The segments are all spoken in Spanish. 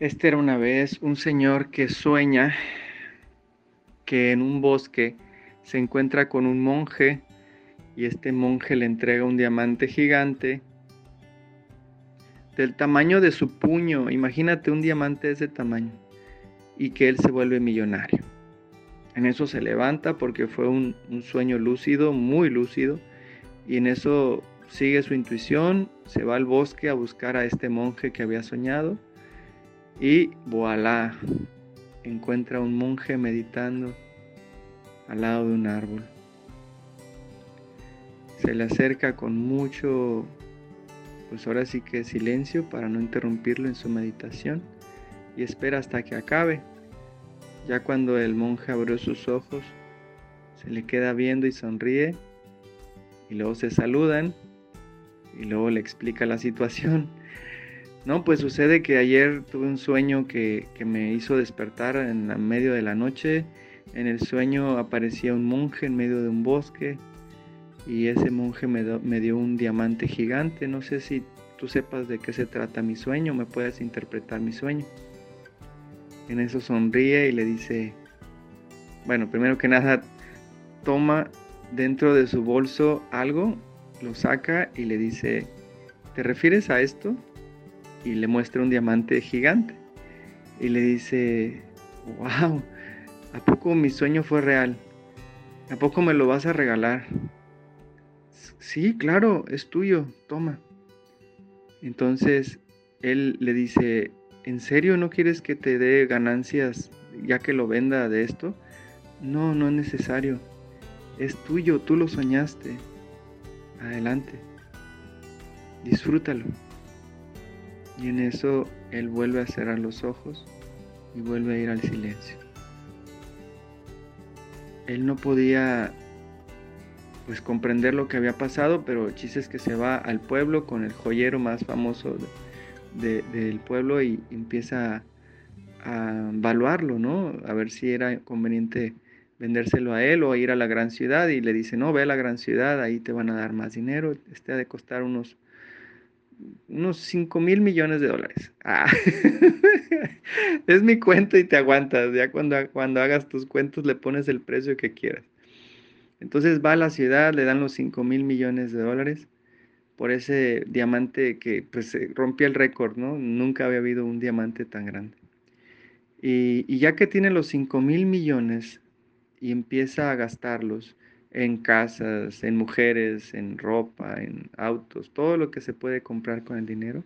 Este era una vez un señor que sueña que en un bosque se encuentra con un monje y este monje le entrega un diamante gigante del tamaño de su puño. Imagínate un diamante de ese tamaño y que él se vuelve millonario. En eso se levanta porque fue un, sueño lúcido, muy lúcido, y en eso sigue su intuición, se va al bosque a buscar a este monje que había soñado y voilà, encuentra un monje meditando al lado de un árbol. Se le acerca con mucho, pues ahora sí que silencio para no interrumpirlo en su meditación y espera hasta que acabe. Ya cuando el monje abrió sus ojos, se le queda viendo y sonríe y luego se saludan y luego le explica la situación. No, pues sucede que ayer tuve un sueño que, me hizo despertar en medio de la noche. En el sueño aparecía un monje en medio de un bosque y ese monje me, me dio un diamante gigante. No sé si tú sepas de qué se trata mi sueño, me puedes interpretar mi sueño. En eso sonríe y le dice, bueno, primero que nada, toma dentro de su bolso algo, lo saca y le dice, ¿te refieres a esto? Y le muestra un diamante gigante. Y le dice, wow, ¿a poco mi sueño fue real? ¿A poco me lo vas a regalar? Sí, claro, es tuyo, toma. Entonces él le dice, ¿en serio no quieres que te dé ganancias ya que lo venda de esto? No, no es necesario. Es tuyo, tú lo soñaste. Adelante. Disfrútalo. Y en eso él vuelve a cerrar los ojos y vuelve a ir al silencio. Él no podía pues comprender lo que había pasado, pero el es que se va al pueblo con el joyero más famoso de, del pueblo y empieza a, evaluarlo, ¿no? A ver si era conveniente vendérselo a él o ir a la gran ciudad y le dice, no, ve a la gran ciudad, ahí te van a dar más dinero, este ha de costar unos, unos 5 mil millones de dólares. Ah. es mi cuento y te aguantas, ya cuando, cuando hagas tus cuentos le pones el precio que quieras. Entonces va a la ciudad, le dan los 5 mil millones de dólares por ese diamante que pues rompía el récord, ¿no? Nunca había habido un diamante tan grande. Y, ya que tiene los 5 mil millones y empieza a gastarlos en casas, en mujeres, en ropa, en autos, todo lo que se puede comprar con el dinero,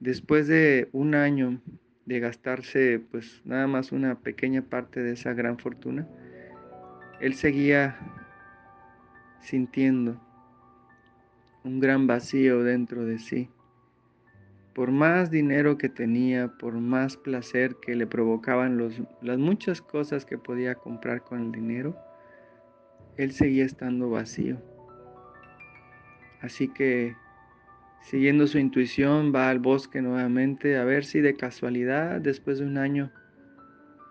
después de un año de gastarse pues nada más una pequeña parte de esa gran fortuna, él seguía sintiendo un gran vacío dentro de sí. Por más dinero que tenía, por más placer que le provocaban las muchas cosas que podía comprar con el dinero, él seguía estando vacío. Así que, siguiendo su intuición, va al bosque nuevamente a ver si de casualidad, después de un año,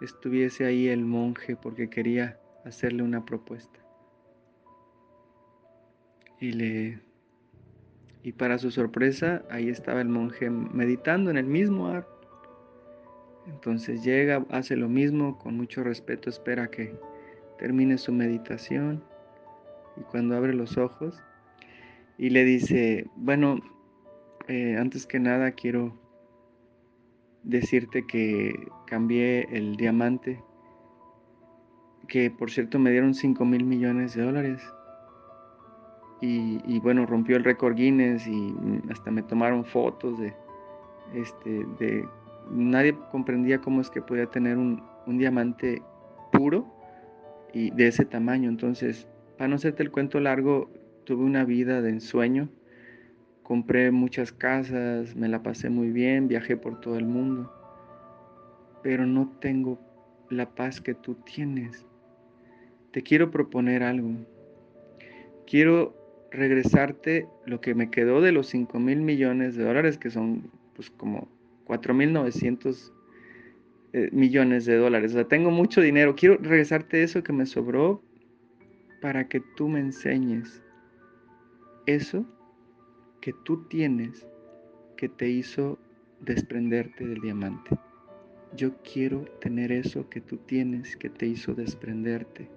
estuviese ahí el monje porque quería hacerle una propuesta. Y le y para su sorpresa, ahí estaba el monje meditando en el mismo árbol. Entonces llega, hace lo mismo, con mucho respeto espera que termine su meditación y cuando abre los ojos y le dice, bueno, eh, antes que nada quiero decirte que cambié el diamante, que por cierto me dieron 5 mil millones de dólares y, bueno, rompió el récord Guinness y hasta me tomaron fotos de, este, de, nadie comprendía cómo es que podía tener un, un diamante puro y de ese tamaño. Entonces, para no hacerte el cuento largo, tuve una vida de ensueño. Compré muchas casas, me la pasé muy bien, viajé por todo el mundo, pero no tengo la paz que tú tienes. Te quiero proponer algo. Quiero regresarte lo que me quedó de los 5 mil millones de dólares, que son pues como 4 mil 900 eh, millones de dólares. O sea, tengo mucho dinero. Quiero regresarte eso que me sobró para que tú me enseñes eso que tú tienes que te hizo desprenderte del diamante. Yo quiero tener eso que tú tienes que te hizo desprenderte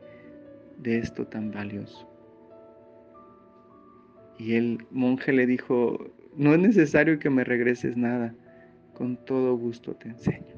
de esto tan valioso. Y el monje le dijo, no es necesario que me regreses nada, con todo gusto te enseño.